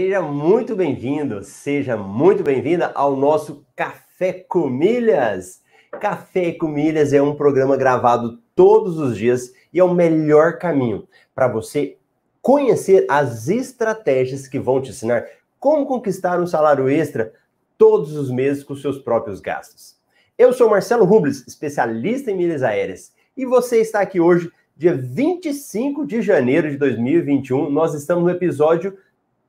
Seja muito bem-vindo, seja muito bem-vinda ao nosso Café com Milhas. Café com Milhas é um programa gravado todos os dias e é o melhor caminho para você conhecer as estratégias que vão te ensinar como conquistar um salário extra todos os meses com seus próprios gastos. Eu sou Marcelo Rubles, especialista em milhas aéreas, e você está aqui hoje, dia 25 de janeiro de 2021. Nós estamos no episódio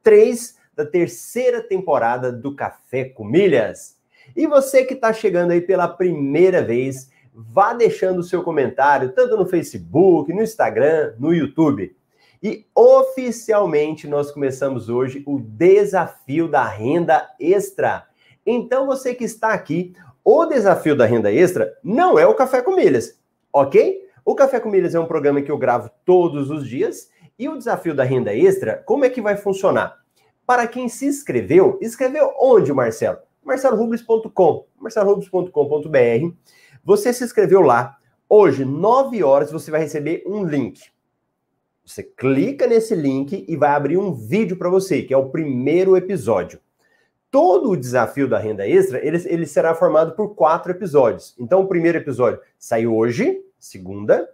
3 da terceira temporada do Café com Milhas. E você que está chegando aí pela primeira vez, vá deixando o seu comentário, tanto no Facebook, no Instagram, no YouTube. E oficialmente nós começamos hoje o desafio da renda extra. Então você que está aqui, o desafio da renda extra não é o Café com Milhas, ok? O Café com Milhas é um programa que eu gravo todos os dias e o desafio da renda extra, como é que vai funcionar? Para quem se inscreveu, escreveu onde, Marcelo? marcelorubles.com, marcelorubles.com.br. Você se inscreveu lá. Hoje, 9 horas, você vai receber um link. Você clica nesse link e vai abrir um vídeo para você, que é o primeiro episódio. Todo o desafio da renda extra, ele, ele será formado por quatro episódios. Então, o primeiro episódio sai hoje, segunda.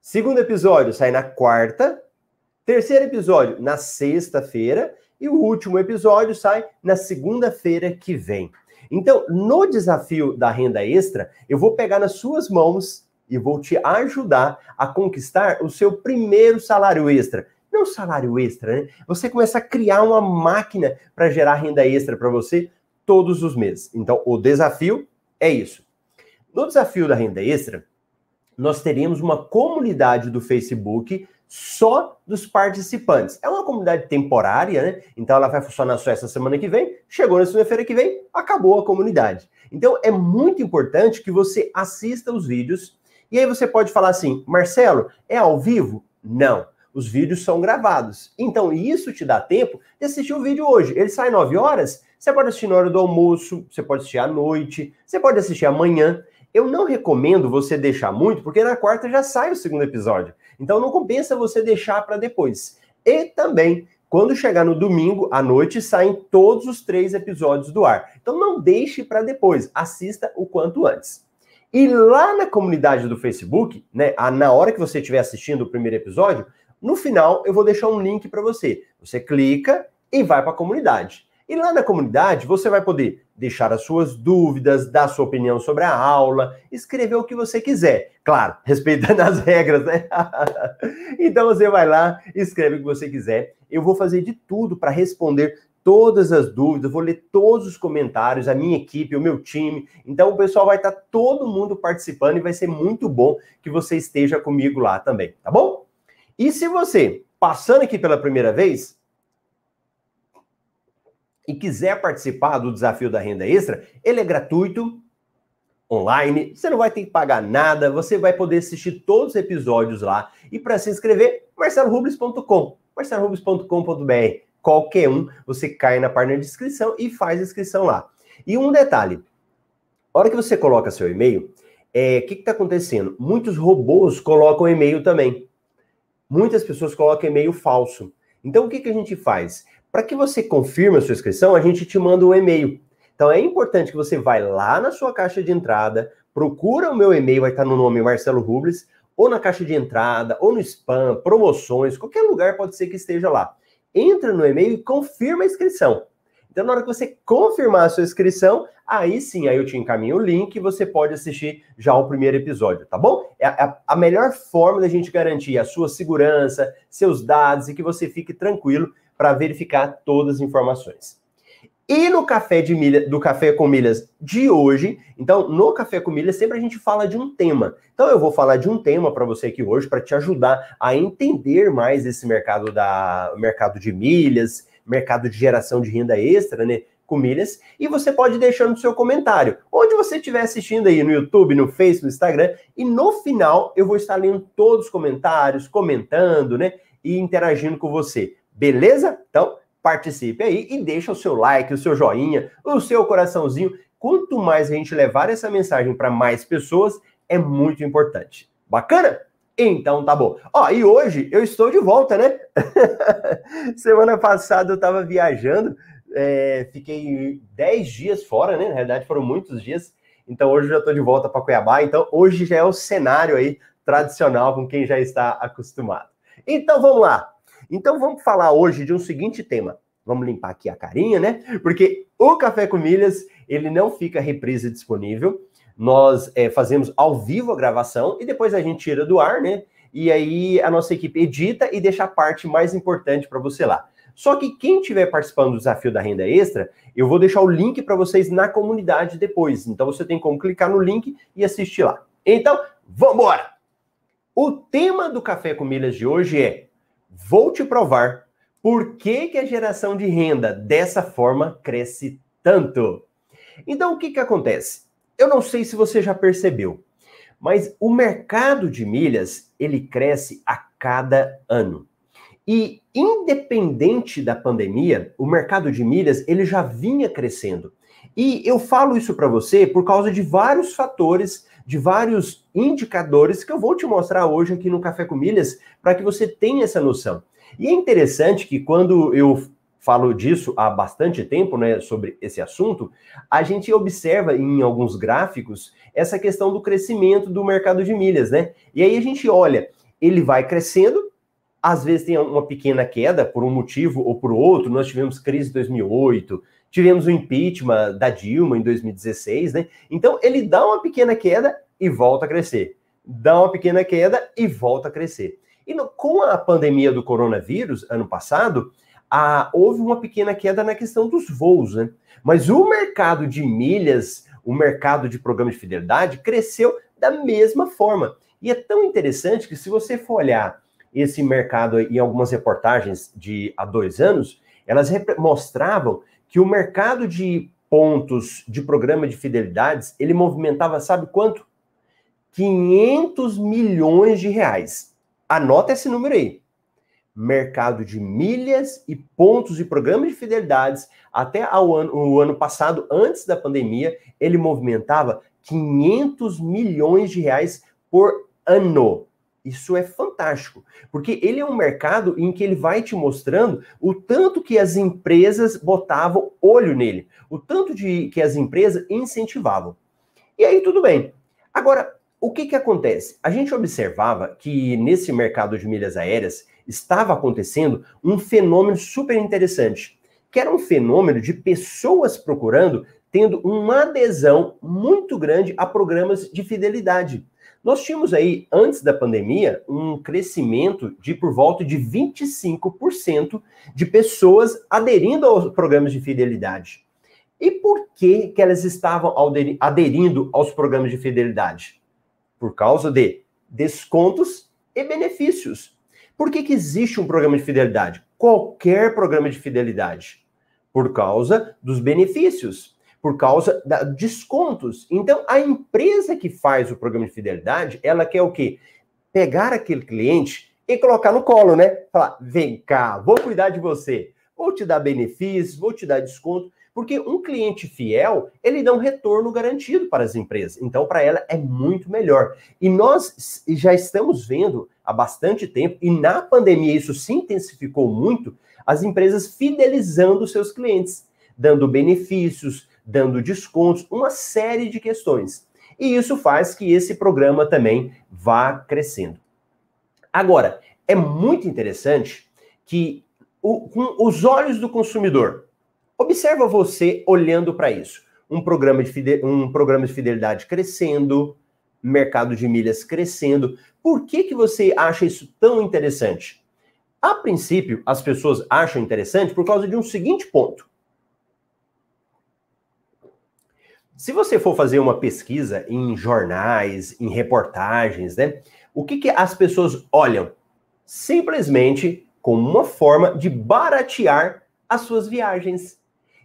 Segundo episódio sai na quarta. Terceiro episódio na sexta-feira. E o último episódio sai na segunda-feira que vem. Então, no desafio da renda extra, eu vou pegar nas suas mãos e vou te ajudar a conquistar o seu primeiro salário extra. Não salário extra, né? Você começa a criar uma máquina para gerar renda extra para você todos os meses. Então, o desafio é isso. No desafio da renda extra, nós teríamos uma comunidade do Facebook só dos participantes. É uma comunidade temporária, né? Então ela vai funcionar só essa semana que vem. Chegou na segunda-feira que vem, acabou a comunidade. Então é muito importante que você assista os vídeos. E aí você pode falar assim, Marcelo, é ao vivo? Não. Os vídeos são gravados. Então isso te dá tempo de assistir o vídeo hoje. Ele sai 9 horas, você pode assistir na hora do almoço, você pode assistir à noite, você pode assistir amanhã. Eu não recomendo você deixar muito, porque na quarta já sai o segundo episódio. Então não compensa você deixar para depois. E também, quando chegar no domingo à noite, saem todos os três episódios do ar. Então não deixe para depois, assista o quanto antes. E lá na comunidade do Facebook, né, na hora que você estiver assistindo o primeiro episódio, no final eu vou deixar um link para você. Você clica e vai para a comunidade. E lá na comunidade você vai poder deixar as suas dúvidas, dar sua opinião sobre a aula, escrever o que você quiser. Claro, respeitando as regras, né? então você vai lá, escreve o que você quiser. Eu vou fazer de tudo para responder todas as dúvidas, vou ler todos os comentários, a minha equipe, o meu time. Então o pessoal vai estar todo mundo participando e vai ser muito bom que você esteja comigo lá também, tá bom? E se você, passando aqui pela primeira vez, e quiser participar do desafio da renda extra, ele é gratuito, online, você não vai ter que pagar nada, você vai poder assistir todos os episódios lá. E para se inscrever, marcelorubles.com, marcelorubles.com.br. Qualquer um, você cai na página de inscrição e faz a inscrição lá. E um detalhe, a hora que você coloca seu e-mail, o é, que está acontecendo? Muitos robôs colocam e-mail também. Muitas pessoas colocam e-mail falso. Então, o que, que a gente faz? Para que você confirme a sua inscrição, a gente te manda um e-mail. Então é importante que você vai lá na sua caixa de entrada, procura o meu e-mail, vai estar no nome Marcelo Rubles, ou na caixa de entrada, ou no spam, promoções, qualquer lugar pode ser que esteja lá. Entra no e-mail e confirma a inscrição. Então, na hora que você confirmar a sua inscrição, aí sim, aí eu te encaminho o link e você pode assistir já o primeiro episódio, tá bom? É a, a melhor forma da gente garantir a sua segurança, seus dados e que você fique tranquilo para verificar todas as informações. E no café de milha, do café com milhas de hoje, então no café com milhas sempre a gente fala de um tema. Então eu vou falar de um tema para você aqui hoje para te ajudar a entender mais esse mercado da mercado de milhas, mercado de geração de renda extra, né? Com milhas, e você pode deixar no seu comentário, onde você estiver assistindo aí, no YouTube, no Facebook, no Instagram, e no final eu vou estar lendo todos os comentários, comentando, né? E interagindo com você. Beleza? Então, participe aí e deixa o seu like, o seu joinha, o seu coraçãozinho. Quanto mais a gente levar essa mensagem para mais pessoas, é muito importante. Bacana? Então tá bom. Ó, e hoje eu estou de volta, né? Semana passada eu estava viajando, é, fiquei 10 dias fora, né? Na realidade foram muitos dias. Então hoje eu já estou de volta para Cuiabá. Então hoje já é o cenário aí tradicional com quem já está acostumado. Então vamos lá. Então vamos falar hoje de um seguinte tema. Vamos limpar aqui a carinha, né? Porque o Café com Milhas, ele não fica reprise disponível. Nós é, fazemos ao vivo a gravação e depois a gente tira do ar, né? E aí a nossa equipe edita e deixa a parte mais importante para você lá. Só que quem estiver participando do desafio da renda extra, eu vou deixar o link para vocês na comunidade depois. Então você tem como clicar no link e assistir lá. Então, vamos embora! O tema do Café com Milhas de hoje é: vou te provar por que, que a geração de renda dessa forma cresce tanto. Então, o que, que acontece? Eu não sei se você já percebeu, mas o mercado de milhas ele cresce a cada ano. E independente da pandemia, o mercado de milhas ele já vinha crescendo. E eu falo isso para você por causa de vários fatores, de vários indicadores que eu vou te mostrar hoje aqui no Café com Milhas, para que você tenha essa noção. E é interessante que quando eu falo disso há bastante tempo, né, sobre esse assunto, a gente observa em alguns gráficos essa questão do crescimento do mercado de milhas, né? E aí a gente olha, ele vai crescendo, às vezes tem uma pequena queda por um motivo ou por outro. Nós tivemos crise em 2008, tivemos o impeachment da Dilma em 2016, né? Então ele dá uma pequena queda e volta a crescer. Dá uma pequena queda e volta a crescer. E no, com a pandemia do coronavírus, ano passado, a, houve uma pequena queda na questão dos voos, né? Mas o mercado de milhas, o mercado de programas de fidelidade cresceu da mesma forma. E é tão interessante que se você for olhar esse mercado em algumas reportagens de há dois anos, elas mostravam que o mercado de pontos de programa de fidelidades, ele movimentava, sabe quanto? 500 milhões de reais. Anota esse número aí mercado de milhas e pontos de programas de fidelidades até ao ano, o ano passado, antes da pandemia, ele movimentava 500 milhões de reais por ano. Isso é fantástico, porque ele é um mercado em que ele vai te mostrando o tanto que as empresas botavam olho nele, o tanto de que as empresas incentivavam. E aí tudo bem. Agora, o que que acontece? A gente observava que nesse mercado de milhas aéreas estava acontecendo um fenômeno super interessante, que era um fenômeno de pessoas procurando, tendo uma adesão muito grande a programas de fidelidade. Nós tínhamos aí, antes da pandemia, um crescimento de por volta de 25% de pessoas aderindo aos programas de fidelidade. E por que, que elas estavam aderindo aos programas de fidelidade? Por causa de descontos e benefícios. Por que, que existe um programa de fidelidade? Qualquer programa de fidelidade. Por causa dos benefícios, por causa de descontos. Então, a empresa que faz o programa de fidelidade, ela quer o quê? Pegar aquele cliente e colocar no colo, né? Falar, vem cá, vou cuidar de você, vou te dar benefícios, vou te dar desconto. Porque um cliente fiel, ele dá um retorno garantido para as empresas. Então, para ela é muito melhor. E nós já estamos vendo há bastante tempo, e na pandemia isso se intensificou muito, as empresas fidelizando seus clientes, dando benefícios, dando descontos, uma série de questões. E isso faz que esse programa também vá crescendo. Agora, é muito interessante que o, com os olhos do consumidor, Observa você olhando para isso. Um programa, de um programa de fidelidade crescendo, mercado de milhas crescendo. Por que, que você acha isso tão interessante? A princípio, as pessoas acham interessante por causa de um seguinte ponto. Se você for fazer uma pesquisa em jornais, em reportagens, né? O que, que as pessoas olham? Simplesmente como uma forma de baratear as suas viagens.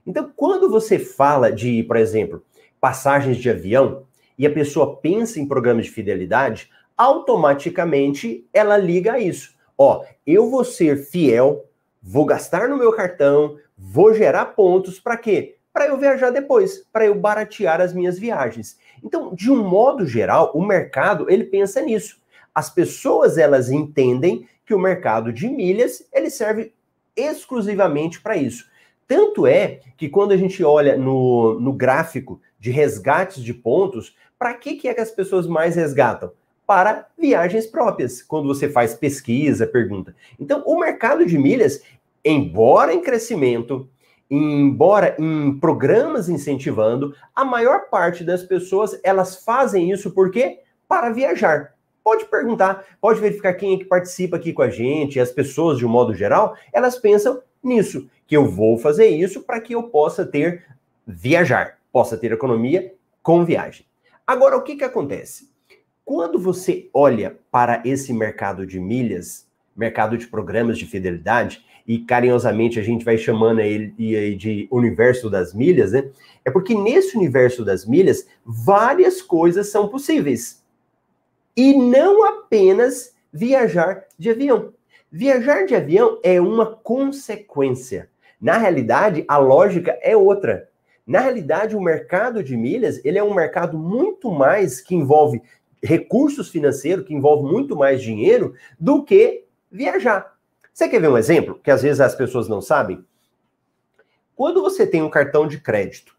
Então, quando você fala de, por exemplo, passagens de avião e a pessoa pensa em programas de fidelidade, automaticamente ela liga a isso. Ó, eu vou ser fiel, vou gastar no meu cartão, vou gerar pontos para quê? Para eu viajar depois, para eu baratear as minhas viagens. Então, de um modo geral, o mercado ele pensa nisso. as pessoas elas entendem que o mercado de milhas ele serve exclusivamente para isso. Tanto é que quando a gente olha no, no gráfico de resgates de pontos, para que, que é que as pessoas mais resgatam? Para viagens próprias, quando você faz pesquisa, pergunta. Então, o mercado de milhas, embora em crescimento, embora em programas incentivando, a maior parte das pessoas elas fazem isso por quê? Para viajar. Pode perguntar, pode verificar quem é que participa aqui com a gente, as pessoas de um modo geral, elas pensam nisso, que eu vou fazer isso para que eu possa ter viajar, possa ter economia com viagem. Agora, o que que acontece? Quando você olha para esse mercado de milhas, mercado de programas de fidelidade, e carinhosamente a gente vai chamando ele de universo das milhas, né? É porque nesse universo das milhas, várias coisas são possíveis. E não apenas viajar de avião. Viajar de avião é uma consequência. Na realidade, a lógica é outra. Na realidade, o mercado de milhas, ele é um mercado muito mais que envolve recursos financeiros, que envolve muito mais dinheiro do que viajar. Você quer ver um exemplo que às vezes as pessoas não sabem? Quando você tem um cartão de crédito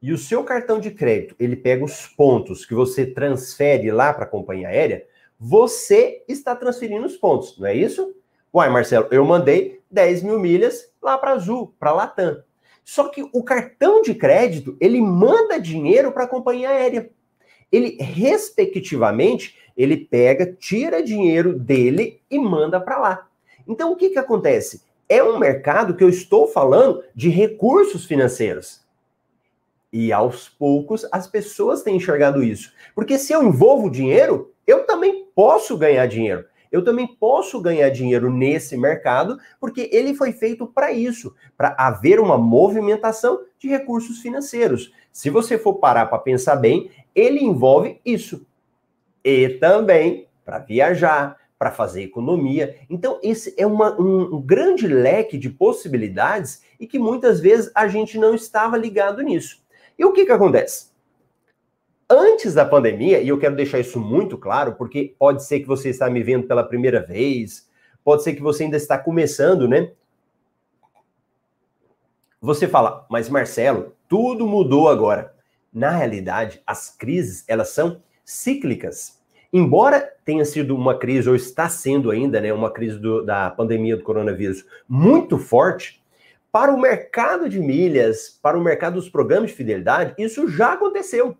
e o seu cartão de crédito ele pega os pontos que você transfere lá para a companhia aérea, você está transferindo os pontos, não é isso? Uai, Marcelo, eu mandei 10 mil milhas lá para Azul, para Latam. Só que o cartão de crédito ele manda dinheiro para a companhia aérea. Ele, respectivamente, ele pega, tira dinheiro dele e manda para lá. Então, o que, que acontece? É um mercado que eu estou falando de recursos financeiros. E aos poucos as pessoas têm enxergado isso. Porque se eu envolvo dinheiro, eu também posso ganhar dinheiro. Eu também posso ganhar dinheiro nesse mercado, porque ele foi feito para isso, para haver uma movimentação de recursos financeiros. Se você for parar para pensar bem, ele envolve isso. E também para viajar, para fazer economia. Então, esse é uma, um, um grande leque de possibilidades e que muitas vezes a gente não estava ligado nisso. E o que, que acontece? Antes da pandemia, e eu quero deixar isso muito claro, porque pode ser que você está me vendo pela primeira vez, pode ser que você ainda está começando, né? Você fala, mas Marcelo, tudo mudou agora. Na realidade, as crises, elas são cíclicas. Embora tenha sido uma crise, ou está sendo ainda, né, uma crise do, da pandemia do coronavírus muito forte, para o mercado de milhas, para o mercado dos programas de fidelidade, isso já aconteceu.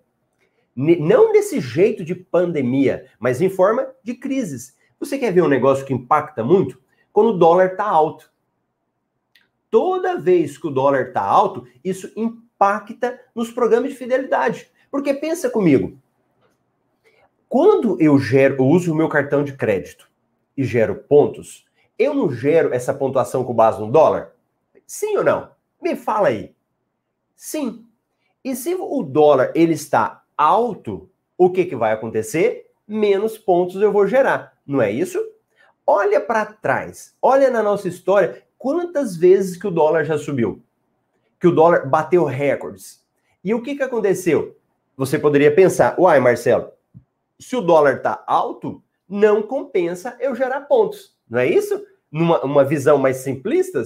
Não desse jeito de pandemia, mas em forma de crises. Você quer ver um negócio que impacta muito? Quando o dólar está alto. Toda vez que o dólar está alto, isso impacta nos programas de fidelidade. Porque pensa comigo, quando eu gero, eu uso o meu cartão de crédito e gero pontos, eu não gero essa pontuação com base no dólar? Sim ou não? Me fala aí. Sim. E se o dólar ele está alto, o que, que vai acontecer? Menos pontos eu vou gerar, não é isso? Olha para trás, olha na nossa história quantas vezes que o dólar já subiu, que o dólar bateu recordes. E o que, que aconteceu? Você poderia pensar, uai, Marcelo, se o dólar está alto, não compensa eu gerar pontos, não é isso? Numa uma visão mais simplista,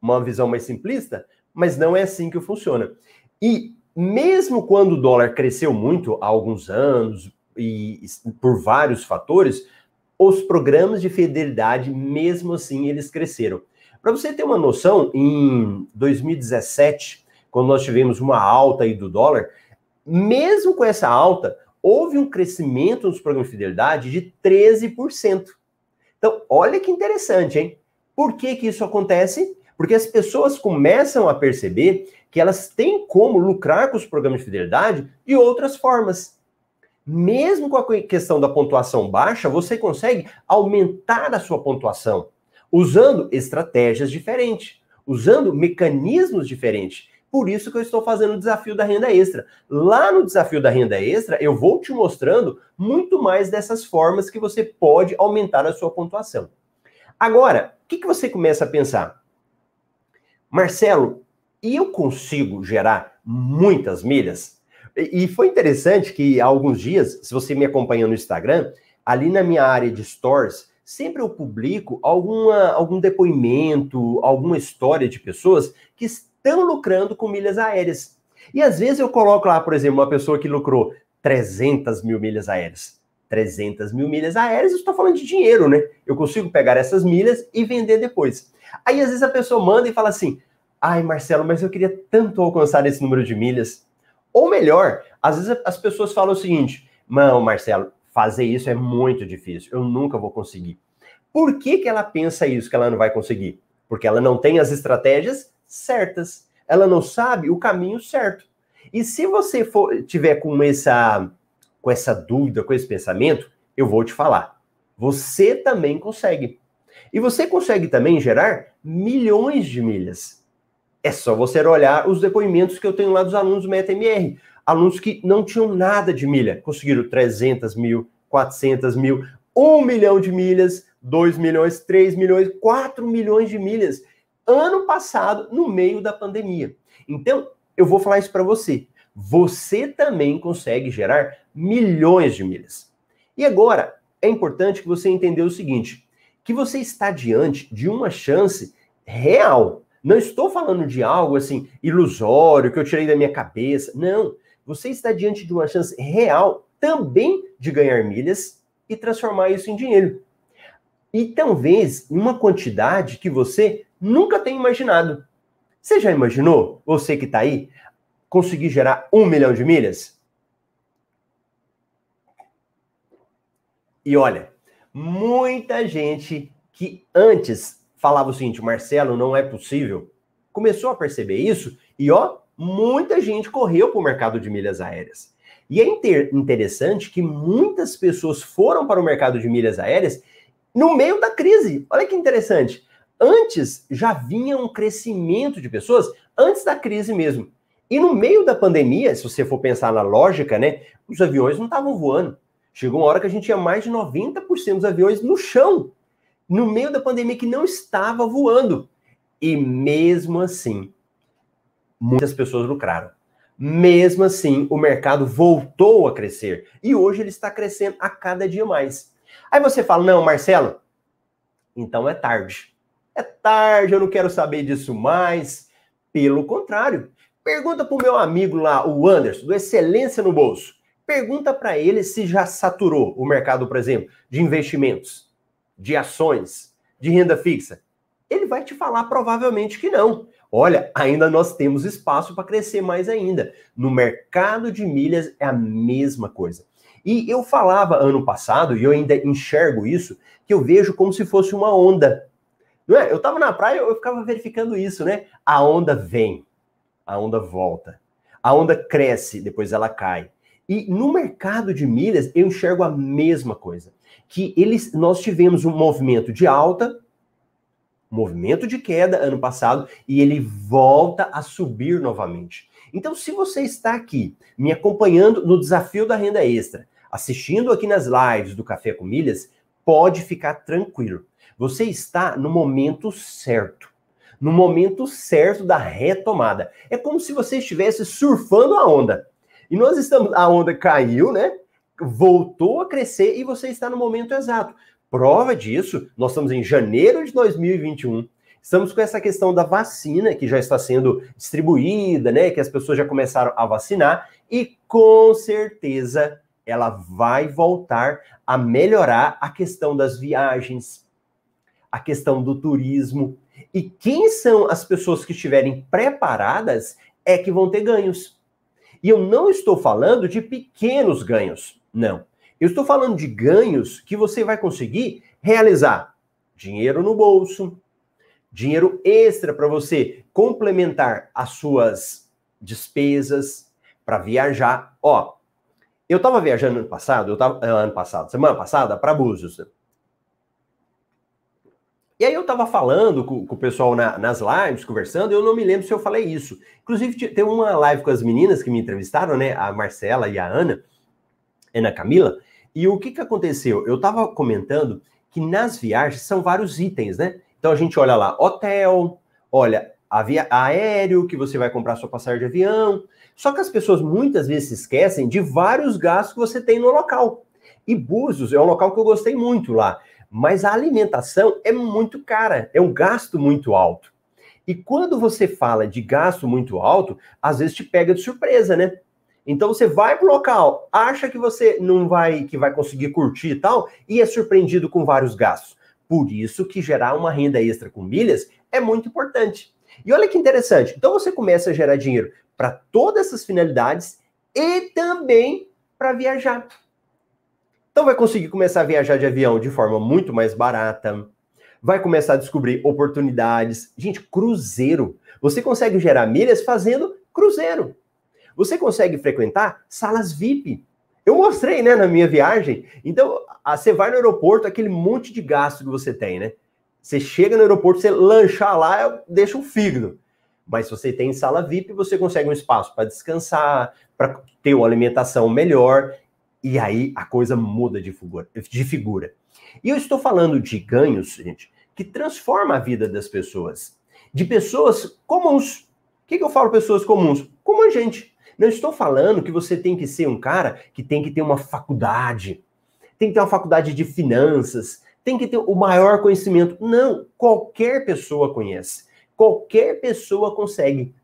uma visão mais simplista, mas não é assim que funciona. E mesmo quando o dólar cresceu muito há alguns anos e por vários fatores, os programas de fidelidade, mesmo assim, eles cresceram. Para você ter uma noção, em 2017, quando nós tivemos uma alta aí do dólar, mesmo com essa alta, houve um crescimento nos programas de fidelidade de 13%. Então, olha que interessante, hein? Por que, que isso acontece? Porque as pessoas começam a perceber que elas têm como lucrar com os programas de fidelidade de outras formas. Mesmo com a questão da pontuação baixa, você consegue aumentar a sua pontuação usando estratégias diferentes, usando mecanismos diferentes. Por isso que eu estou fazendo o desafio da renda extra. Lá no desafio da renda extra, eu vou te mostrando muito mais dessas formas que você pode aumentar a sua pontuação. Agora, o que, que você começa a pensar? Marcelo, e eu consigo gerar muitas milhas? E foi interessante que há alguns dias, se você me acompanha no Instagram, ali na minha área de stores, sempre eu publico alguma, algum depoimento, alguma história de pessoas que estão lucrando com milhas aéreas. E às vezes eu coloco lá, por exemplo, uma pessoa que lucrou 300 mil milhas aéreas. 300 mil milhas aéreas, estou falando de dinheiro, né? Eu consigo pegar essas milhas e vender depois. Aí às vezes a pessoa manda e fala assim: ai, Marcelo, mas eu queria tanto alcançar esse número de milhas. Ou melhor, às vezes as pessoas falam o seguinte: não, Marcelo, fazer isso é muito difícil, eu nunca vou conseguir. Por que, que ela pensa isso, que ela não vai conseguir? Porque ela não tem as estratégias certas, ela não sabe o caminho certo. E se você for tiver com essa com essa dúvida, com esse pensamento, eu vou te falar. Você também consegue. E você consegue também gerar milhões de milhas. É só você olhar os depoimentos que eu tenho lá dos alunos do MetaMR. Alunos que não tinham nada de milha, conseguiram 300 mil, 400 mil, 1 milhão de milhas, 2 milhões, 3 milhões, 4 milhões de milhas ano passado, no meio da pandemia. Então, eu vou falar isso para você. Você também consegue gerar milhões de milhas. E agora, é importante que você entenda o seguinte: que você está diante de uma chance real. Não estou falando de algo assim ilusório que eu tirei da minha cabeça. Não. Você está diante de uma chance real também de ganhar milhas e transformar isso em dinheiro. E talvez uma quantidade que você nunca tenha imaginado. Você já imaginou, você que está aí, conseguir gerar um milhão de milhas? E olha, muita gente que antes falava o seguinte, Marcelo, não é possível, começou a perceber isso e ó, muita gente correu para o mercado de milhas aéreas. E é inter interessante que muitas pessoas foram para o mercado de milhas aéreas no meio da crise. Olha que interessante. Antes já vinha um crescimento de pessoas antes da crise mesmo. E no meio da pandemia, se você for pensar na lógica, né, os aviões não estavam voando. Chegou uma hora que a gente tinha mais de 90% dos aviões no chão, no meio da pandemia que não estava voando. E mesmo assim, muitas pessoas lucraram. Mesmo assim, o mercado voltou a crescer. E hoje ele está crescendo a cada dia mais. Aí você fala: não, Marcelo, então é tarde. É tarde, eu não quero saber disso mais. Pelo contrário, pergunta para o meu amigo lá, o Anderson, do Excelência no Bolso. Pergunta para ele se já saturou o mercado, por exemplo, de investimentos, de ações, de renda fixa. Ele vai te falar provavelmente que não. Olha, ainda nós temos espaço para crescer mais ainda. No mercado de milhas é a mesma coisa. E eu falava ano passado, e eu ainda enxergo isso, que eu vejo como se fosse uma onda. Eu estava na praia, eu ficava verificando isso, né? A onda vem, a onda volta. A onda cresce, depois ela cai. E no mercado de milhas, eu enxergo a mesma coisa. Que eles, nós tivemos um movimento de alta, movimento de queda ano passado, e ele volta a subir novamente. Então, se você está aqui me acompanhando no desafio da renda extra, assistindo aqui nas lives do Café com Milhas, pode ficar tranquilo. Você está no momento certo. No momento certo da retomada. É como se você estivesse surfando a onda. E nós estamos, a onda caiu, né? Voltou a crescer e você está no momento exato. Prova disso, nós estamos em janeiro de 2021. Estamos com essa questão da vacina que já está sendo distribuída, né? Que as pessoas já começaram a vacinar e com certeza ela vai voltar a melhorar a questão das viagens, a questão do turismo. E quem são as pessoas que estiverem preparadas é que vão ter ganhos. E eu não estou falando de pequenos ganhos, não. Eu estou falando de ganhos que você vai conseguir realizar dinheiro no bolso, dinheiro extra para você complementar as suas despesas para viajar. Ó, eu estava viajando ano passado, eu tava, eh, ano passado, semana passada, para Búzios. E aí eu tava falando com, com o pessoal na, nas lives, conversando, eu não me lembro se eu falei isso. Inclusive, tem uma live com as meninas que me entrevistaram, né? A Marcela e a Ana, Ana Camila. E o que que aconteceu? Eu tava comentando que nas viagens são vários itens, né? Então a gente olha lá, hotel, olha, avia, aéreo, que você vai comprar sua passagem de avião. Só que as pessoas muitas vezes se esquecem de vários gastos que você tem no local. E Búzios é um local que eu gostei muito lá, mas a alimentação é muito cara, é um gasto muito alto. E quando você fala de gasto muito alto, às vezes te pega de surpresa, né? Então você vai pro local, acha que você não vai que vai conseguir curtir e tal, e é surpreendido com vários gastos. Por isso que gerar uma renda extra com milhas é muito importante. E olha que interessante. Então você começa a gerar dinheiro para todas essas finalidades e também para viajar. Então vai conseguir começar a viajar de avião de forma muito mais barata. Vai começar a descobrir oportunidades. Gente, cruzeiro. Você consegue gerar milhas fazendo cruzeiro. Você consegue frequentar salas VIP. Eu mostrei, né, na minha viagem. Então, você vai no aeroporto, aquele monte de gasto que você tem, né? Você chega no aeroporto, você lanchar lá, deixa um fígado. Mas se você tem sala VIP, você consegue um espaço para descansar, para ter uma alimentação melhor. E aí a coisa muda de figura, de figura. E eu estou falando de ganhos, gente, que transforma a vida das pessoas. De pessoas comuns. O que, que eu falo pessoas comuns? Como a gente. Não estou falando que você tem que ser um cara que tem que ter uma faculdade, tem que ter uma faculdade de finanças, tem que ter o maior conhecimento. Não, qualquer pessoa conhece. Qualquer pessoa consegue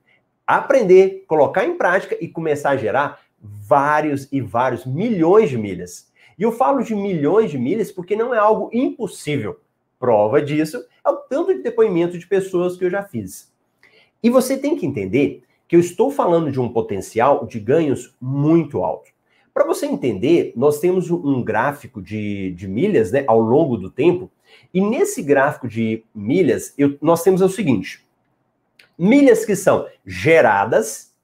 aprender, colocar em prática e começar a gerar vários e vários milhões de milhas. E eu falo de milhões de milhas porque não é algo impossível. Prova disso é o tanto de depoimento de pessoas que eu já fiz. E você tem que entender que eu estou falando de um potencial de ganhos muito alto. Para você entender, nós temos um gráfico de, de milhas né, ao longo do tempo, e nesse gráfico de milhas, eu, nós temos o seguinte: milhas que são geradas,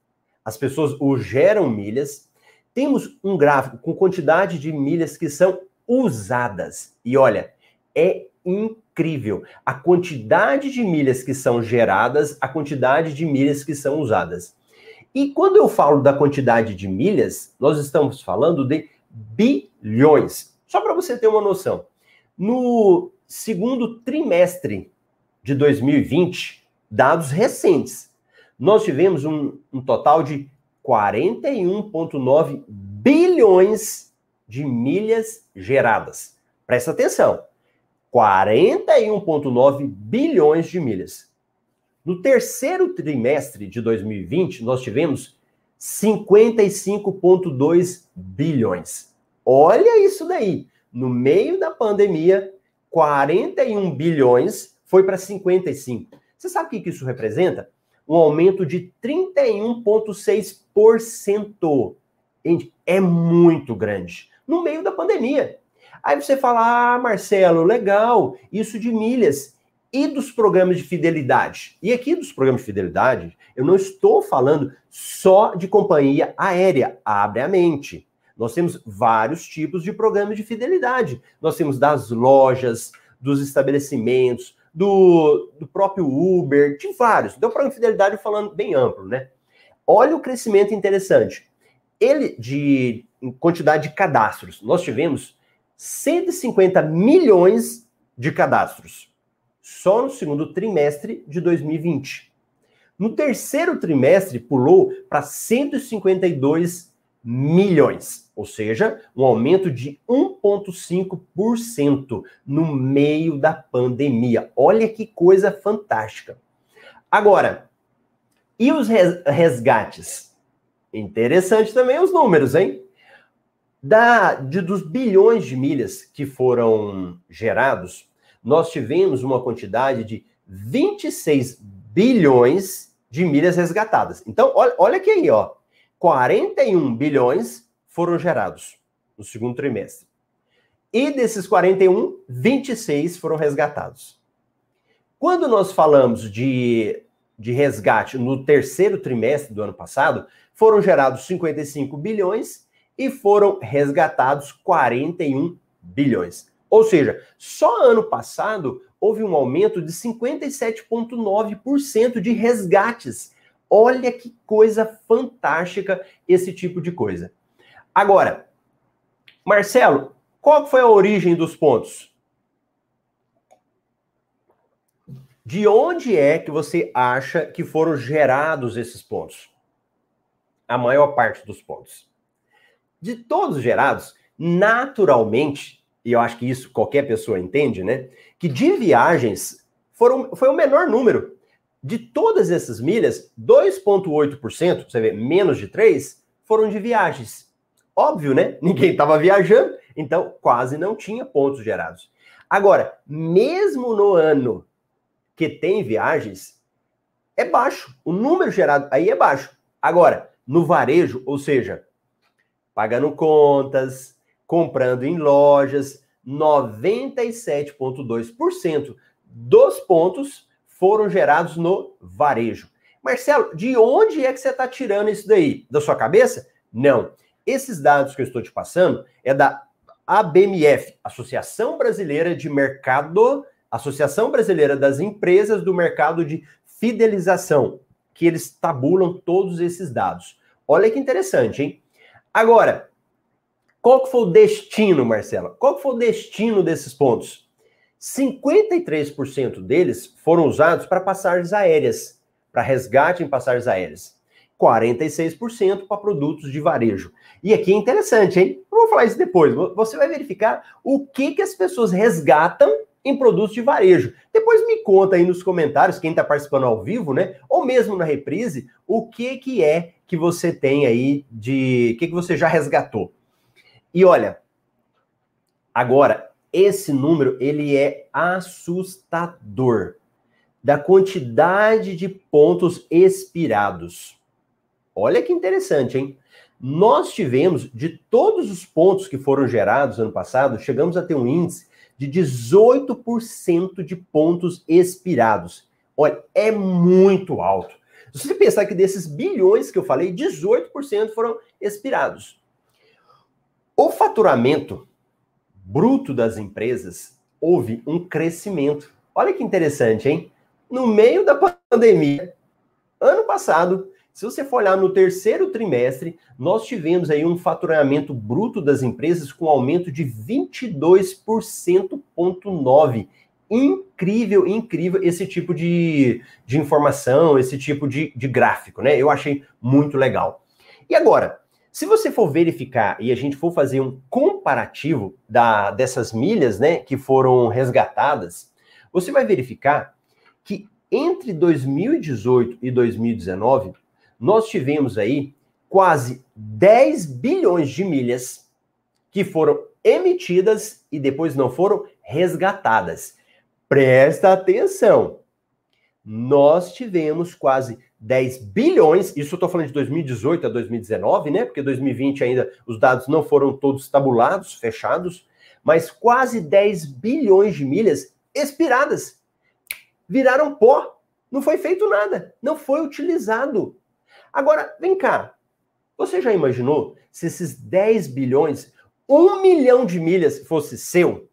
as pessoas o geram milhas. Temos um gráfico com quantidade de milhas que são usadas. E olha, é incrível a quantidade de milhas que são geradas, a quantidade de milhas que são usadas. E quando eu falo da quantidade de milhas, nós estamos falando de bilhões. Só para você ter uma noção. No segundo trimestre de 2020, dados recentes, nós tivemos um, um total de 41,9 bilhões de milhas geradas. Presta atenção. 41,9 bilhões de milhas. No terceiro trimestre de 2020, nós tivemos 55,2 bilhões. Olha isso daí. No meio da pandemia, 41 bilhões foi para 55. Você sabe o que isso representa? Um aumento de 31,6%. Gente, é muito grande. No meio da pandemia. Aí você fala, ah, Marcelo, legal, isso de milhas. E dos programas de fidelidade? E aqui dos programas de fidelidade, eu não estou falando só de companhia aérea. Abre a mente. Nós temos vários tipos de programas de fidelidade. Nós temos das lojas, dos estabelecimentos, do, do próprio Uber, de vários. Então, para fidelidade falando bem amplo, né? Olha o crescimento interessante. Ele, de quantidade de cadastros, nós tivemos 150 milhões de cadastros só no segundo trimestre de 2020. No terceiro trimestre, pulou para 152 milhões, ou seja, um aumento de 1,5% no meio da pandemia. Olha que coisa fantástica. Agora, e os resgates? Interessante também os números, hein? Da, de, dos bilhões de milhas que foram gerados, nós tivemos uma quantidade de 26 bilhões de milhas resgatadas. Então, olha, olha aqui aí, ó. 41 bilhões foram gerados no segundo trimestre. E desses 41, 26 foram resgatados. Quando nós falamos de, de resgate no terceiro trimestre do ano passado, foram gerados 55 bilhões e foram resgatados 41 bilhões. Ou seja, só ano passado houve um aumento de 57,9% de resgates Olha que coisa fantástica esse tipo de coisa. Agora, Marcelo, qual foi a origem dos pontos? De onde é que você acha que foram gerados esses pontos? A maior parte dos pontos. De todos gerados, Naturalmente, e eu acho que isso qualquer pessoa entende, né? Que de viagens foram, foi o menor número. De todas essas milhas, 2,8%, você vê, menos de 3%, foram de viagens. Óbvio, né? Ninguém estava viajando, então quase não tinha pontos gerados. Agora, mesmo no ano que tem viagens, é baixo. O número gerado aí é baixo. Agora, no varejo, ou seja, pagando contas, comprando em lojas, 97,2% dos pontos foram gerados no varejo. Marcelo, de onde é que você está tirando isso daí? Da sua cabeça? Não. Esses dados que eu estou te passando é da ABMF, Associação Brasileira de Mercado, Associação Brasileira das Empresas do Mercado de Fidelização, que eles tabulam todos esses dados. Olha que interessante, hein? Agora, qual que foi o destino, Marcela? Qual que foi o destino desses pontos? 53% deles foram usados para passagens aéreas, para resgate em passagens aéreas. 46% para produtos de varejo. E aqui é interessante, hein? Eu vou falar isso depois. Você vai verificar o que, que as pessoas resgatam em produtos de varejo. Depois me conta aí nos comentários, quem está participando ao vivo, né? Ou mesmo na reprise, o que, que é que você tem aí de. O que, que você já resgatou. E olha, agora, esse número ele é assustador da quantidade de pontos expirados. Olha que interessante, hein? Nós tivemos, de todos os pontos que foram gerados ano passado, chegamos a ter um índice de 18% de pontos expirados. Olha, é muito alto. Se você pensar que desses bilhões que eu falei, 18% foram expirados. O faturamento bruto das empresas houve um crescimento. Olha que interessante, hein? No meio da pandemia, ano passado, se você for olhar no terceiro trimestre, nós tivemos aí um faturamento bruto das empresas com aumento de 22,9%. Incrível, incrível esse tipo de, de informação, esse tipo de, de gráfico, né? Eu achei muito legal. E agora, se você for verificar e a gente for fazer um comparativo da, dessas milhas, né, que foram resgatadas, você vai verificar que entre 2018 e 2019 nós tivemos aí quase 10 bilhões de milhas que foram emitidas e depois não foram resgatadas. Presta atenção. Nós tivemos quase 10 bilhões, isso eu estou falando de 2018 a 2019, né? Porque 2020 ainda os dados não foram todos tabulados, fechados, mas quase 10 bilhões de milhas expiradas. Viraram pó. Não foi feito nada, não foi utilizado. Agora, vem cá. Você já imaginou se esses 10 bilhões, um milhão de milhas fosse seu?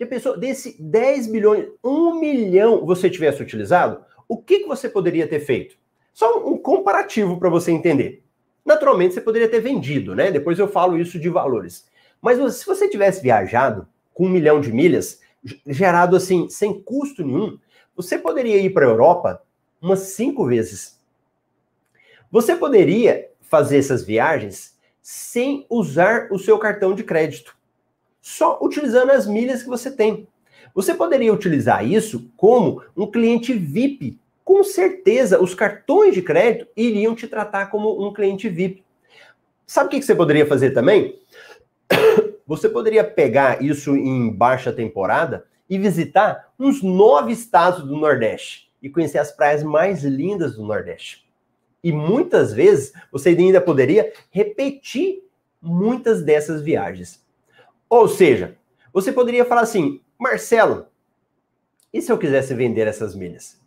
Já pensou, desse 10 bilhões, um milhão você tivesse utilizado, o que, que você poderia ter feito? Só um comparativo para você entender. Naturalmente, você poderia ter vendido, né? Depois eu falo isso de valores. Mas se você tivesse viajado com um milhão de milhas, gerado assim, sem custo nenhum, você poderia ir para a Europa umas cinco vezes. Você poderia fazer essas viagens sem usar o seu cartão de crédito, só utilizando as milhas que você tem. Você poderia utilizar isso como um cliente VIP. Com certeza, os cartões de crédito iriam te tratar como um cliente VIP. Sabe o que você poderia fazer também? Você poderia pegar isso em baixa temporada e visitar uns nove estados do Nordeste e conhecer as praias mais lindas do Nordeste. E muitas vezes você ainda poderia repetir muitas dessas viagens. Ou seja, você poderia falar assim: Marcelo, e se eu quisesse vender essas milhas?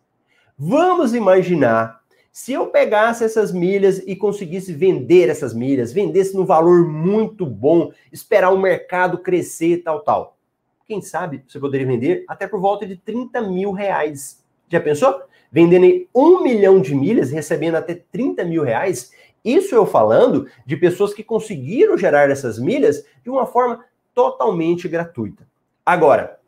Vamos imaginar se eu pegasse essas milhas e conseguisse vender essas milhas, vendesse no valor muito bom, esperar o mercado crescer tal, tal. Quem sabe você poderia vender até por volta de 30 mil reais. Já pensou? vendendo um milhão de milhas, recebendo até 30 mil reais. Isso eu falando de pessoas que conseguiram gerar essas milhas de uma forma totalmente gratuita. Agora,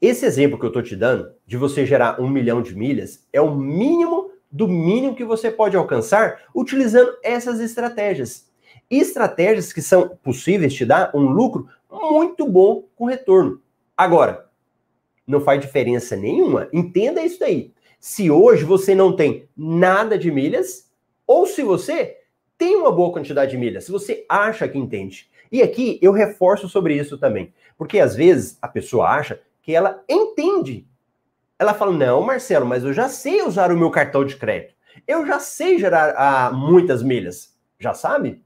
esse exemplo que eu estou te dando, de você gerar um milhão de milhas, é o mínimo do mínimo que você pode alcançar utilizando essas estratégias. estratégias que são possíveis te dar um lucro muito bom com retorno. Agora, não faz diferença nenhuma. Entenda isso daí. Se hoje você não tem nada de milhas, ou se você tem uma boa quantidade de milhas, se você acha que entende. E aqui eu reforço sobre isso também. Porque às vezes a pessoa acha que ela entende. Ela fala: Não, Marcelo, mas eu já sei usar o meu cartão de crédito. Eu já sei gerar ah, muitas milhas. Já sabe?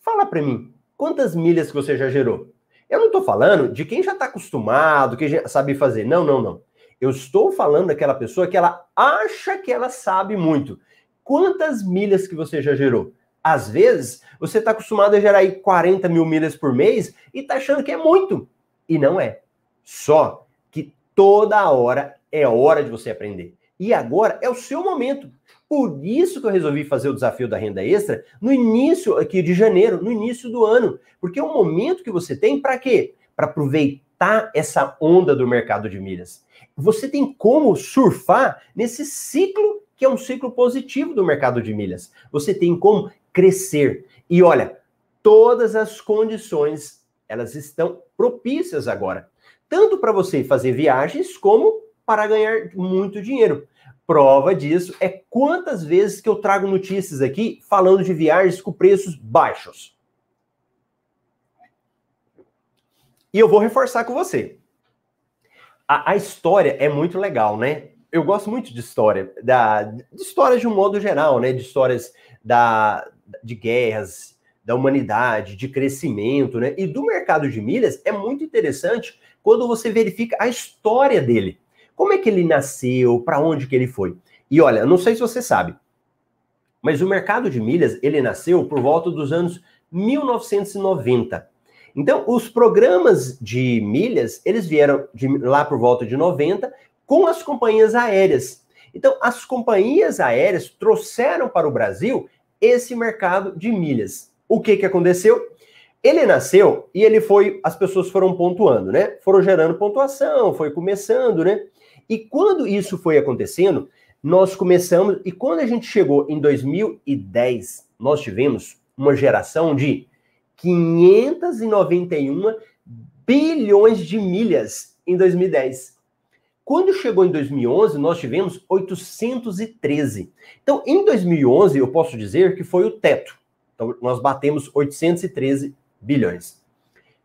Fala para mim, quantas milhas que você já gerou? Eu não estou falando de quem já está acostumado, que já sabe fazer. Não, não, não. Eu estou falando daquela pessoa que ela acha que ela sabe muito. Quantas milhas que você já gerou? Às vezes, você está acostumado a gerar aí 40 mil milhas por mês e está achando que é muito. E não é. Só que toda hora é hora de você aprender. E agora é o seu momento. Por isso que eu resolvi fazer o desafio da renda extra no início aqui de janeiro, no início do ano. Porque é o momento que você tem para quê? Para aproveitar essa onda do mercado de milhas. Você tem como surfar nesse ciclo que é um ciclo positivo do mercado de milhas. Você tem como crescer. E olha, todas as condições elas estão propícias agora, tanto para você fazer viagens como para ganhar muito dinheiro. Prova disso é quantas vezes que eu trago notícias aqui falando de viagens com preços baixos. E eu vou reforçar com você. A, a história é muito legal, né? Eu gosto muito de história, da, de histórias de um modo geral, né? De histórias da, de guerras, da humanidade, de crescimento, né? E do mercado de milhas é muito interessante quando você verifica a história dele. Como é que ele nasceu? Para onde que ele foi? E olha, não sei se você sabe, mas o mercado de milhas, ele nasceu por volta dos anos 1990. Então, os programas de milhas, eles vieram de lá por volta de 90 com as companhias aéreas. Então, as companhias aéreas trouxeram para o Brasil esse mercado de milhas. O que que aconteceu? Ele nasceu e ele foi, as pessoas foram pontuando, né? Foram gerando pontuação, foi começando, né? E quando isso foi acontecendo, nós começamos, e quando a gente chegou em 2010, nós tivemos uma geração de 591 bilhões de milhas em 2010. Quando chegou em 2011, nós tivemos 813. Então, em 2011, eu posso dizer que foi o teto. Então, nós batemos 813 bilhões.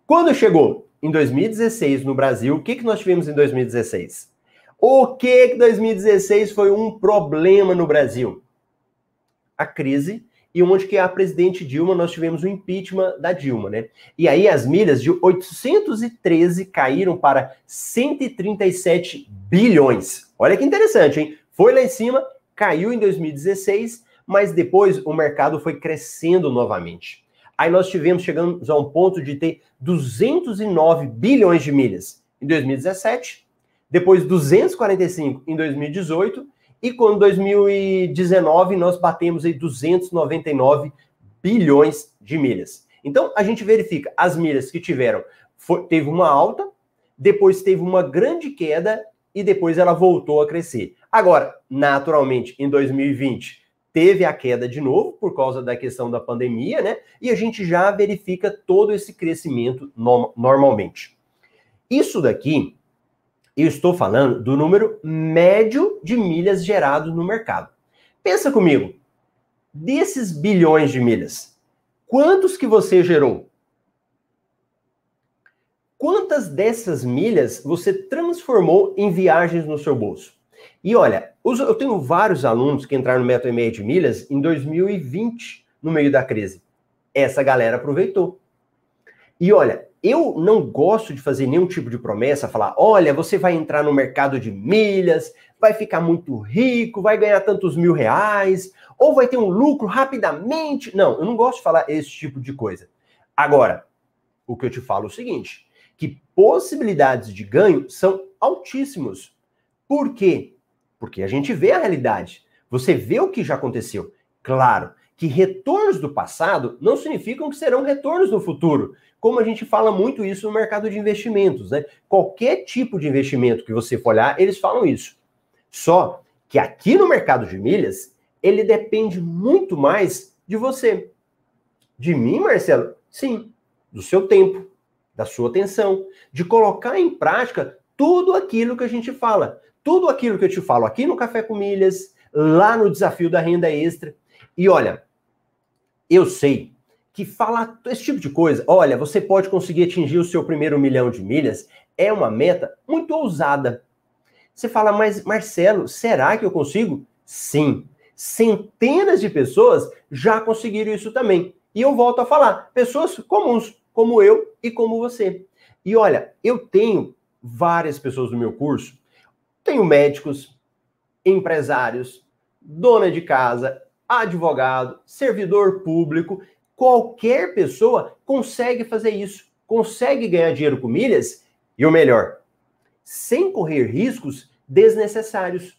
Quando chegou em 2016 no Brasil, o que, que nós tivemos em 2016? O que que 2016 foi um problema no Brasil? A crise e onde que a presidente Dilma nós tivemos o impeachment da Dilma, né? E aí as milhas de 813 caíram para 137 bilhões. Olha que interessante, hein? Foi lá em cima, caiu em 2016, mas depois o mercado foi crescendo novamente. Aí nós tivemos chegamos a um ponto de ter 209 bilhões de milhas em 2017, depois 245 em 2018 e com 2019 nós batemos aí 299 bilhões de milhas. Então a gente verifica as milhas que tiveram, foi, teve uma alta, depois teve uma grande queda e depois ela voltou a crescer. Agora, naturalmente, em 2020 teve a queda de novo por causa da questão da pandemia, né? E a gente já verifica todo esse crescimento no normalmente. Isso daqui eu estou falando do número médio de milhas gerados no mercado. Pensa comigo, desses bilhões de milhas, quantos que você gerou? Quantas dessas milhas você transformou em viagens no seu bolso? E olha, eu tenho vários alunos que entraram no método e meio de milhas em 2020, no meio da crise. Essa galera aproveitou. E olha, eu não gosto de fazer nenhum tipo de promessa, falar, olha, você vai entrar no mercado de milhas, vai ficar muito rico, vai ganhar tantos mil reais, ou vai ter um lucro rapidamente. Não, eu não gosto de falar esse tipo de coisa. Agora, o que eu te falo é o seguinte, que possibilidades de ganho são altíssimos. Por quê? Porque a gente vê a realidade. Você vê o que já aconteceu. Claro que retornos do passado não significam que serão retornos no futuro como a gente fala muito isso no mercado de investimentos, né? Qualquer tipo de investimento que você for olhar, eles falam isso. Só que aqui no mercado de milhas, ele depende muito mais de você. De mim, Marcelo? Sim, do seu tempo, da sua atenção, de colocar em prática tudo aquilo que a gente fala. Tudo aquilo que eu te falo aqui no Café com Milhas, lá no Desafio da Renda Extra. E olha, eu sei que falar esse tipo de coisa, olha, você pode conseguir atingir o seu primeiro milhão de milhas, é uma meta muito ousada. Você fala, mas Marcelo, será que eu consigo? Sim. Centenas de pessoas já conseguiram isso também. E eu volto a falar, pessoas comuns, como eu e como você. E olha, eu tenho várias pessoas no meu curso, tenho médicos, empresários, dona de casa, advogado, servidor público, qualquer pessoa consegue fazer isso, consegue ganhar dinheiro com milhas e o melhor, sem correr riscos desnecessários.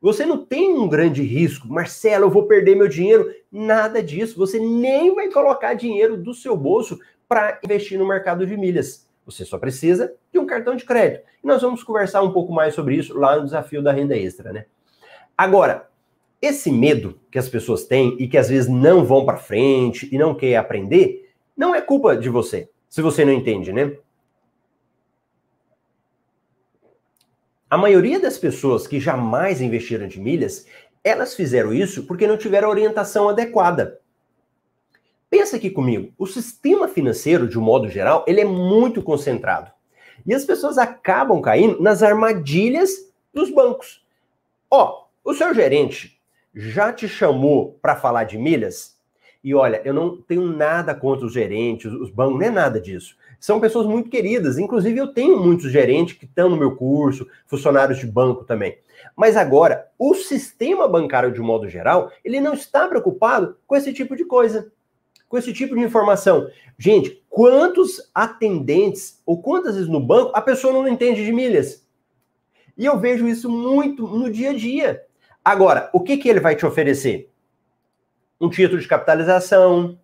Você não tem um grande risco, Marcelo, eu vou perder meu dinheiro. Nada disso. Você nem vai colocar dinheiro do seu bolso para investir no mercado de milhas. Você só precisa de um cartão de crédito. E nós vamos conversar um pouco mais sobre isso lá no desafio da renda extra, né? Agora, esse medo que as pessoas têm e que às vezes não vão para frente e não quer aprender, não é culpa de você, se você não entende, né? A maioria das pessoas que jamais investiram de milhas, elas fizeram isso porque não tiveram orientação adequada. Pensa aqui comigo, o sistema financeiro, de um modo geral, ele é muito concentrado. E as pessoas acabam caindo nas armadilhas dos bancos. Ó, o seu gerente já te chamou para falar de milhas? E olha, eu não tenho nada contra os gerentes, os bancos, não é nada disso. São pessoas muito queridas. Inclusive, eu tenho muitos gerentes que estão no meu curso, funcionários de banco também. Mas agora, o sistema bancário, de modo geral, ele não está preocupado com esse tipo de coisa com esse tipo de informação. Gente, quantos atendentes ou quantas vezes no banco a pessoa não entende de milhas? E eu vejo isso muito no dia a dia. Agora, o que, que ele vai te oferecer? Um título de capitalização,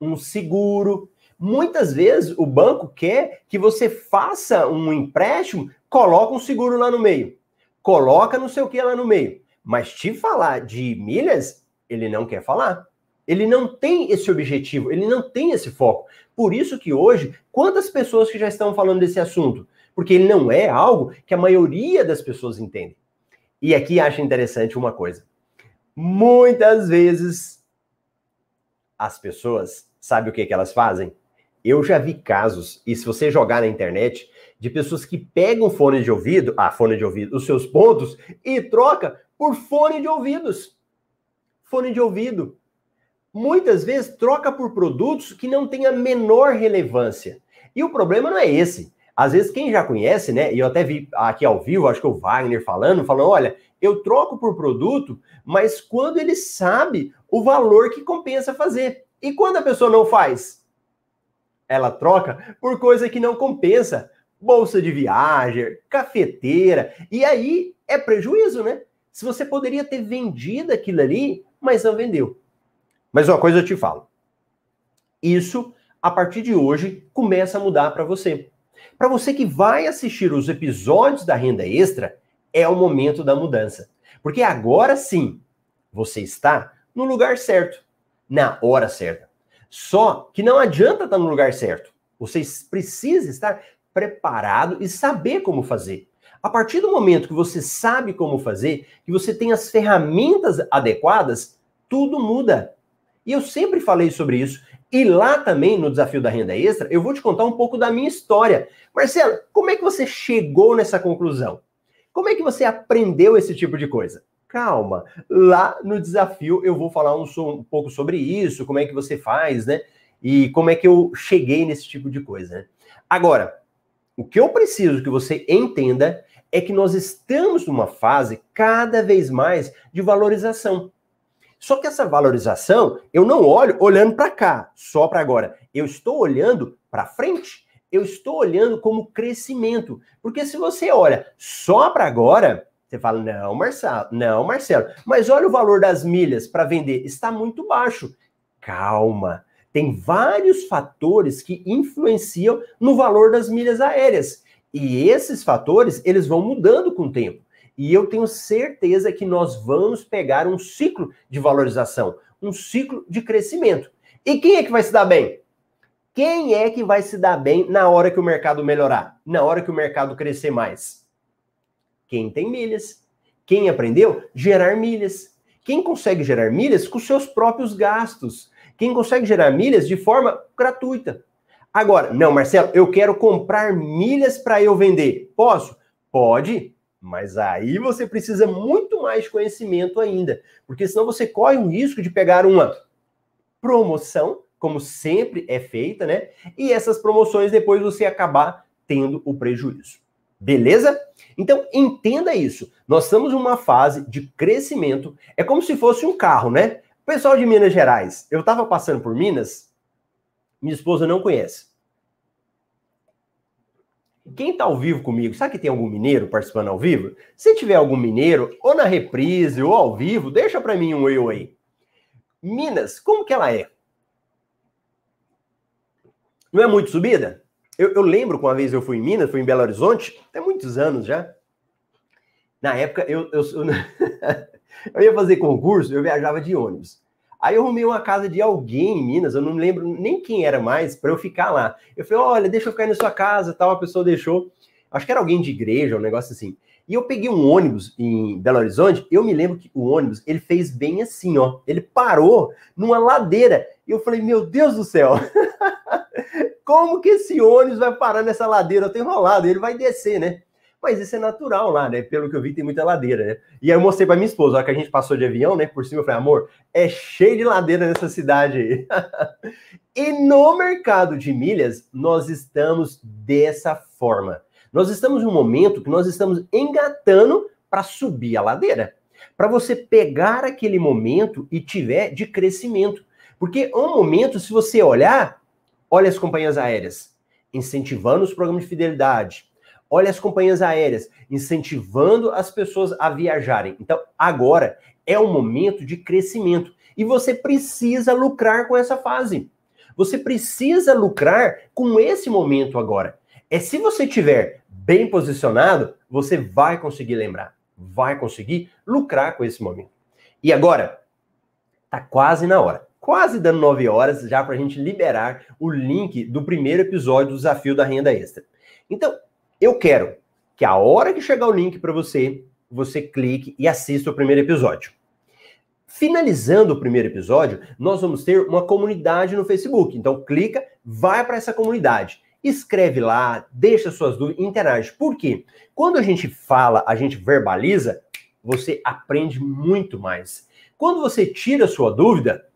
um seguro. Muitas vezes o banco quer que você faça um empréstimo, coloca um seguro lá no meio, coloca não sei o que lá no meio. Mas te falar de milhas, ele não quer falar. Ele não tem esse objetivo, ele não tem esse foco. Por isso que hoje, quantas pessoas que já estão falando desse assunto? Porque ele não é algo que a maioria das pessoas entende. E aqui acho interessante uma coisa. Muitas vezes as pessoas, sabe o que, que elas fazem? Eu já vi casos, e se você jogar na internet, de pessoas que pegam fone de ouvido, ah, fone de ouvido, os seus pontos, e troca por fone de ouvidos. Fone de ouvido muitas vezes troca por produtos que não têm a menor relevância. E o problema não é esse. Às vezes, quem já conhece, né? E eu até vi aqui ao vivo, acho que o Wagner falando, falando: olha, eu troco por produto, mas quando ele sabe o valor que compensa fazer. E quando a pessoa não faz? Ela troca por coisa que não compensa. Bolsa de viagem, cafeteira. E aí é prejuízo, né? Se você poderia ter vendido aquilo ali, mas não vendeu. Mas uma coisa eu te falo. Isso, a partir de hoje, começa a mudar para você. Para você que vai assistir os episódios da renda extra, é o momento da mudança. Porque agora sim, você está no lugar certo, na hora certa. Só que não adianta estar no lugar certo. Você precisa estar preparado e saber como fazer. A partir do momento que você sabe como fazer, que você tem as ferramentas adequadas, tudo muda. E eu sempre falei sobre isso. E lá também, no Desafio da Renda Extra, eu vou te contar um pouco da minha história. Marcelo, como é que você chegou nessa conclusão? Como é que você aprendeu esse tipo de coisa? Calma, lá no desafio eu vou falar um, um pouco sobre isso, como é que você faz, né? E como é que eu cheguei nesse tipo de coisa. Né? Agora, o que eu preciso que você entenda é que nós estamos numa fase cada vez mais de valorização. Só que essa valorização, eu não olho olhando para cá, só para agora. Eu estou olhando para frente. Eu estou olhando como crescimento. Porque se você olha só para agora, você fala: "Não, Marcelo, não, Marcelo, mas olha o valor das milhas para vender, está muito baixo". Calma. Tem vários fatores que influenciam no valor das milhas aéreas. E esses fatores, eles vão mudando com o tempo. E eu tenho certeza que nós vamos pegar um ciclo de valorização, um ciclo de crescimento. E quem é que vai se dar bem? Quem é que vai se dar bem na hora que o mercado melhorar? Na hora que o mercado crescer mais? Quem tem milhas. Quem aprendeu? Gerar milhas. Quem consegue gerar milhas com seus próprios gastos. Quem consegue gerar milhas de forma gratuita. Agora, não, Marcelo, eu quero comprar milhas para eu vender. Posso? Pode, mas aí você precisa muito mais conhecimento ainda, porque senão você corre o risco de pegar uma promoção, como sempre é feita, né? E essas promoções depois você acabar tendo o prejuízo. Beleza? Então entenda isso. Nós estamos em uma fase de crescimento. É como se fosse um carro, né? Pessoal de Minas Gerais, eu estava passando por Minas, minha esposa não conhece. Quem está ao vivo comigo, sabe que tem algum mineiro participando ao vivo? Se tiver algum mineiro, ou na reprise, ou ao vivo, deixa para mim um eu aí. Minas, como que ela é? Não é muito subida? Eu, eu lembro que uma vez eu fui em Minas, fui em Belo Horizonte, até muitos anos já. Na época, eu, eu, eu, eu ia fazer concurso, eu viajava de ônibus. Aí eu arrumei uma casa de alguém em Minas, eu não lembro nem quem era mais, para eu ficar lá. Eu falei, olha, deixa eu ficar na sua casa, tal, a pessoa deixou. Acho que era alguém de igreja, um negócio assim. E eu peguei um ônibus em Belo Horizonte, eu me lembro que o ônibus, ele fez bem assim, ó. Ele parou numa ladeira. E eu falei, meu Deus do céu, como que esse ônibus vai parar nessa ladeira? Eu tenho enrolado, ele vai descer, né? Mas isso é natural lá, né? Pelo que eu vi, tem muita ladeira, né? E aí eu mostrei para minha esposa, a hora que a gente passou de avião, né? Por cima, eu falei, amor, é cheio de ladeira nessa cidade aí. e no mercado de milhas, nós estamos dessa forma. Nós estamos em um momento que nós estamos engatando para subir a ladeira. Para você pegar aquele momento e tiver de crescimento. Porque é um momento, se você olhar, olha as companhias aéreas incentivando os programas de fidelidade, Olha as companhias aéreas incentivando as pessoas a viajarem. Então, agora é o momento de crescimento e você precisa lucrar com essa fase. Você precisa lucrar com esse momento agora. É se você tiver bem posicionado, você vai conseguir lembrar, vai conseguir lucrar com esse momento. E agora, tá quase na hora. Quase dando 9 horas já para a gente liberar o link do primeiro episódio do Desafio da Renda Extra. Então, eu quero que a hora que chegar o link para você, você clique e assista o primeiro episódio. Finalizando o primeiro episódio, nós vamos ter uma comunidade no Facebook. Então clica, vai para essa comunidade, escreve lá, deixa suas dúvidas, interage. Por quê? Quando a gente fala, a gente verbaliza, você aprende muito mais. Quando você tira sua dúvida,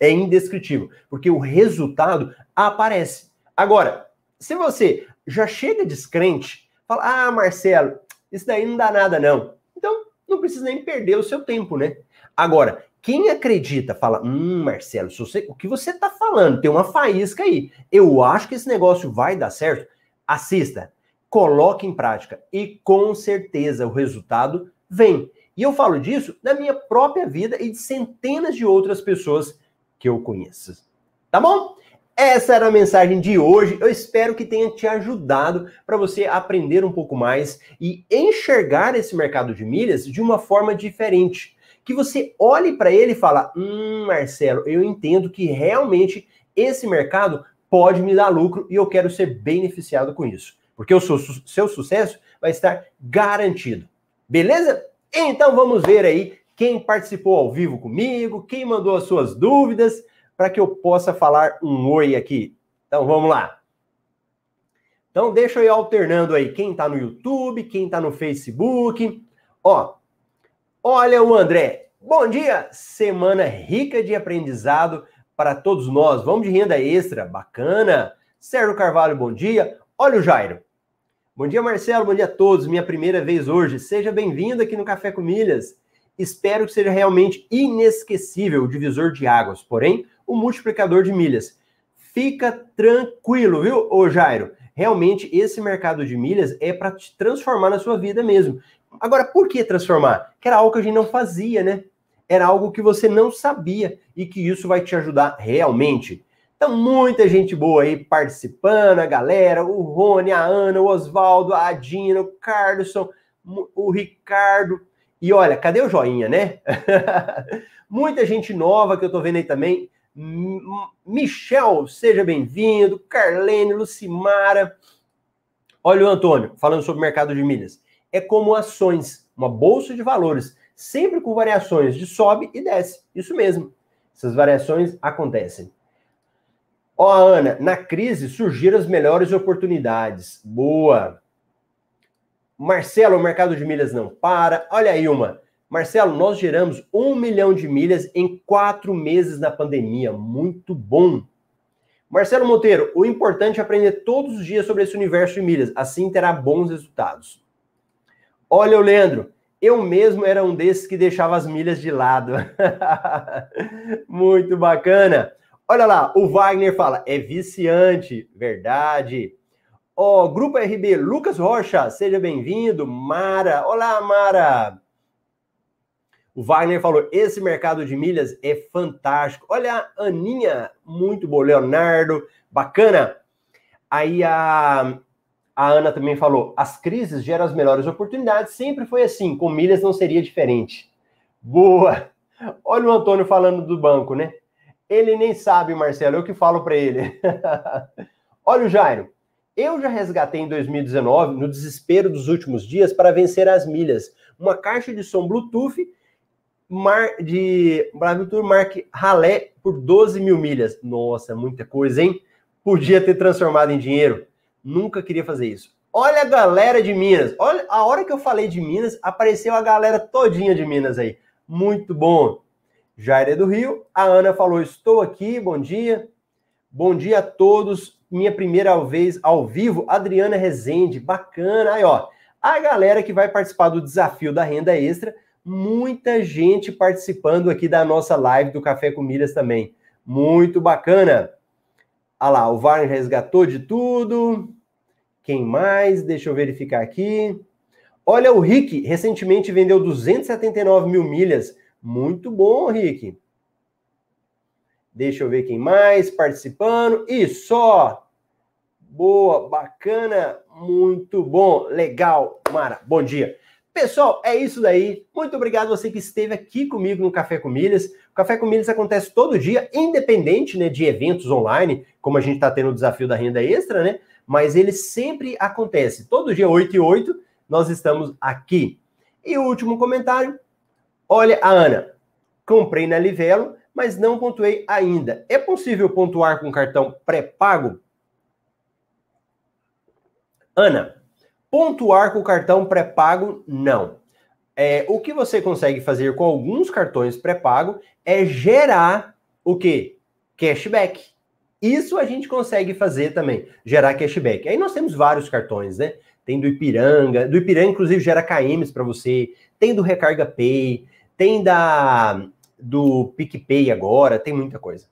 é indescritível, porque o resultado aparece. Agora, se você já chega descrente, fala: Ah, Marcelo, isso daí não dá nada, não. Então, não precisa nem perder o seu tempo, né? Agora, quem acredita, fala: Hum, Marcelo, você, o que você está falando? Tem uma faísca aí. Eu acho que esse negócio vai dar certo. Assista, coloque em prática e com certeza o resultado vem. E eu falo disso na minha própria vida e de centenas de outras pessoas que eu conheço. Tá bom? Essa era a mensagem de hoje. Eu espero que tenha te ajudado para você aprender um pouco mais e enxergar esse mercado de milhas de uma forma diferente. Que você olhe para ele e fala: "Hum, Marcelo, eu entendo que realmente esse mercado pode me dar lucro e eu quero ser beneficiado com isso, porque o seu, seu sucesso vai estar garantido." Beleza? Então vamos ver aí quem participou ao vivo comigo, quem mandou as suas dúvidas para que eu possa falar um oi aqui. Então vamos lá. Então deixa eu ir alternando aí quem está no YouTube, quem está no Facebook. Ó, olha o André. Bom dia, semana rica de aprendizado para todos nós. Vamos de renda extra, bacana. Sérgio Carvalho, bom dia. Olha o Jairo. Bom dia, Marcelo. Bom dia a todos. Minha primeira vez hoje. Seja bem-vindo aqui no Café com Milhas. Espero que seja realmente inesquecível o divisor de águas. Porém, o multiplicador de milhas. Fica tranquilo, viu, ô Jairo? Realmente, esse mercado de milhas é para te transformar na sua vida mesmo. Agora, por que transformar? Que era algo que a gente não fazia, né? Era algo que você não sabia e que isso vai te ajudar realmente. Então, muita gente boa aí participando, a galera, o Rony, a Ana, o Oswaldo, a Adina, o Carlson, o Ricardo. E olha, cadê o joinha, né? muita gente nova que eu tô vendo aí também Michel, seja bem-vindo. Carlene, Lucimara. Olha o Antônio, falando sobre o mercado de milhas. É como ações, uma bolsa de valores, sempre com variações de sobe e desce. Isso mesmo. Essas variações acontecem. Ó, Ana, na crise surgiram as melhores oportunidades. Boa. Marcelo, o mercado de milhas não para. Olha aí uma. Marcelo, nós geramos um milhão de milhas em quatro meses na pandemia. Muito bom. Marcelo Monteiro, o importante é aprender todos os dias sobre esse universo de milhas. Assim terá bons resultados. Olha o Leandro. Eu mesmo era um desses que deixava as milhas de lado. Muito bacana. Olha lá, o Wagner fala, é viciante, verdade. Ó, oh, Grupo RB, Lucas Rocha, seja bem-vindo. Mara, olá, Mara. O Wagner falou, esse mercado de milhas é fantástico. Olha a Aninha, muito bom. Leonardo, bacana. Aí a, a Ana também falou, as crises geram as melhores oportunidades. Sempre foi assim, com milhas não seria diferente. Boa. Olha o Antônio falando do banco, né? Ele nem sabe, Marcelo, eu que falo para ele. Olha o Jairo. Eu já resgatei em 2019, no desespero dos últimos dias, para vencer as milhas, uma caixa de som Bluetooth mar, de Bluetooth Mark Ralé por 12 mil milhas. Nossa, muita coisa, hein? Podia ter transformado em dinheiro. Nunca queria fazer isso. Olha a galera de Minas. Olha, a hora que eu falei de Minas, apareceu a galera todinha de Minas aí. Muito bom. Jair é do Rio. A Ana falou: Estou aqui, bom dia. Bom dia a todos. Minha primeira vez ao vivo, Adriana Rezende. Bacana. Aí, ó. A galera que vai participar do desafio da renda extra. Muita gente participando aqui da nossa live do Café com Milhas também. Muito bacana. Olha lá, o Varne resgatou de tudo. Quem mais? Deixa eu verificar aqui. Olha, o Rick recentemente vendeu 279 mil milhas muito bom, Rick. Deixa eu ver quem mais participando. E só. Boa, bacana, muito bom, legal, Mara. Bom dia. Pessoal, é isso daí. Muito obrigado você que esteve aqui comigo no Café com Milhas. O Café com Milhas acontece todo dia, independente né, de eventos online, como a gente está tendo o desafio da renda extra, né? Mas ele sempre acontece. Todo dia, 8 e 8, nós estamos aqui. E o último comentário, Olha, Ana, comprei na Livelo, mas não pontuei ainda. É possível pontuar com cartão pré-pago? Ana, pontuar com cartão pré-pago, não. É, o que você consegue fazer com alguns cartões pré-pago é gerar o quê? Cashback. Isso a gente consegue fazer também, gerar cashback. Aí nós temos vários cartões, né? Tem do Ipiranga, do Ipiranga, inclusive, gera KMs para você, tem do Recarga Pay, tem da do PicPay agora, tem muita coisa.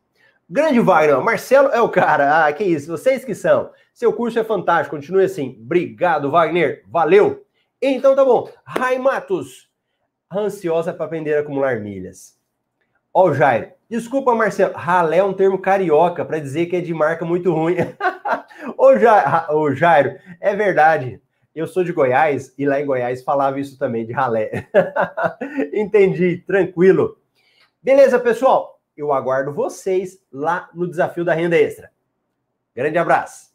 Grande Wagner, Marcelo é o cara. Ah, que isso, vocês que são. Seu curso é fantástico, continue assim. Obrigado, Wagner. Valeu. Então tá bom. Rai Matos, ansiosa para aprender a acumular milhas. Ó, o Jairo. Desculpa, Marcelo. Ralé é um termo carioca para dizer que é de marca muito ruim. Ô, Jairo, ô, Jairo, é verdade. Eu sou de Goiás e lá em Goiás falava isso também, de ralé. Entendi, tranquilo. Beleza, pessoal? Eu aguardo vocês lá no Desafio da Renda Extra. Grande abraço!